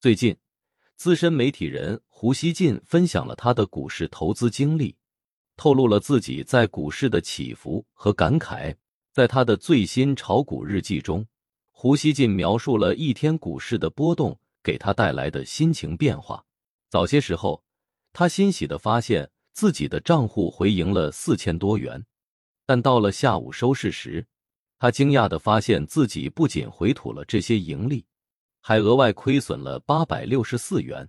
最近，资深媒体人胡锡进分享了他的股市投资经历，透露了自己在股市的起伏和感慨。在他的最新炒股日记中，胡锡进描述了一天股市的波动给他带来的心情变化。早些时候，他欣喜的发现自己的账户回盈了四千多元，但到了下午收市时，他惊讶的发现自己不仅回吐了这些盈利。还额外亏损了八百六十四元，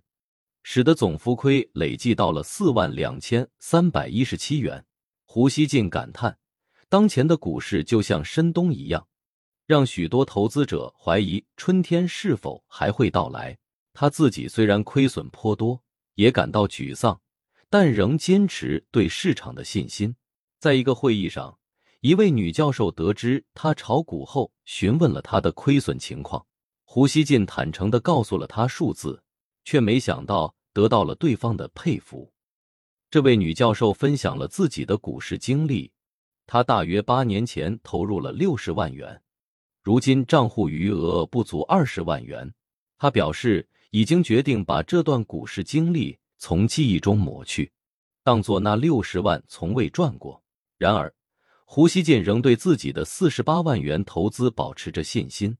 使得总浮亏累计到了四万两千三百一十七元。胡锡进感叹：“当前的股市就像深冬一样，让许多投资者怀疑春天是否还会到来。”他自己虽然亏损颇多，也感到沮丧，但仍坚持对市场的信心。在一个会议上，一位女教授得知他炒股后，询问了他的亏损情况。胡锡进坦诚的告诉了他数字，却没想到得到了对方的佩服。这位女教授分享了自己的股市经历，她大约八年前投入了六十万元，如今账户余额不足二十万元。她表示已经决定把这段股市经历从记忆中抹去，当做那六十万从未赚过。然而，胡锡进仍对自己的四十八万元投资保持着信心。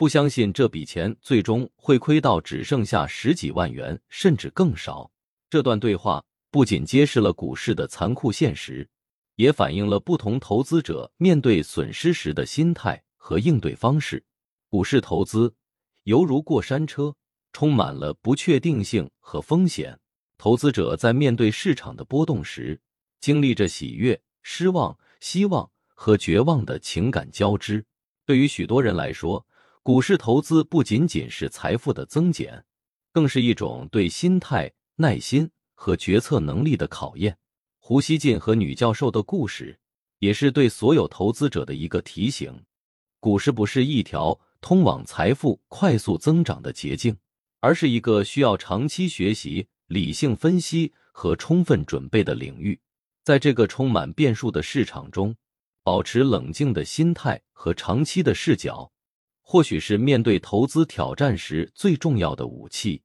不相信这笔钱最终会亏到只剩下十几万元，甚至更少。这段对话不仅揭示了股市的残酷现实，也反映了不同投资者面对损失时的心态和应对方式。股市投资犹如过山车，充满了不确定性和风险。投资者在面对市场的波动时，经历着喜悦、失望、希望和绝望的情感交织。对于许多人来说，股市投资不仅仅是财富的增减，更是一种对心态、耐心和决策能力的考验。胡锡进和女教授的故事，也是对所有投资者的一个提醒：股市不是一条通往财富快速增长的捷径，而是一个需要长期学习、理性分析和充分准备的领域。在这个充满变数的市场中，保持冷静的心态和长期的视角。或许是面对投资挑战时最重要的武器。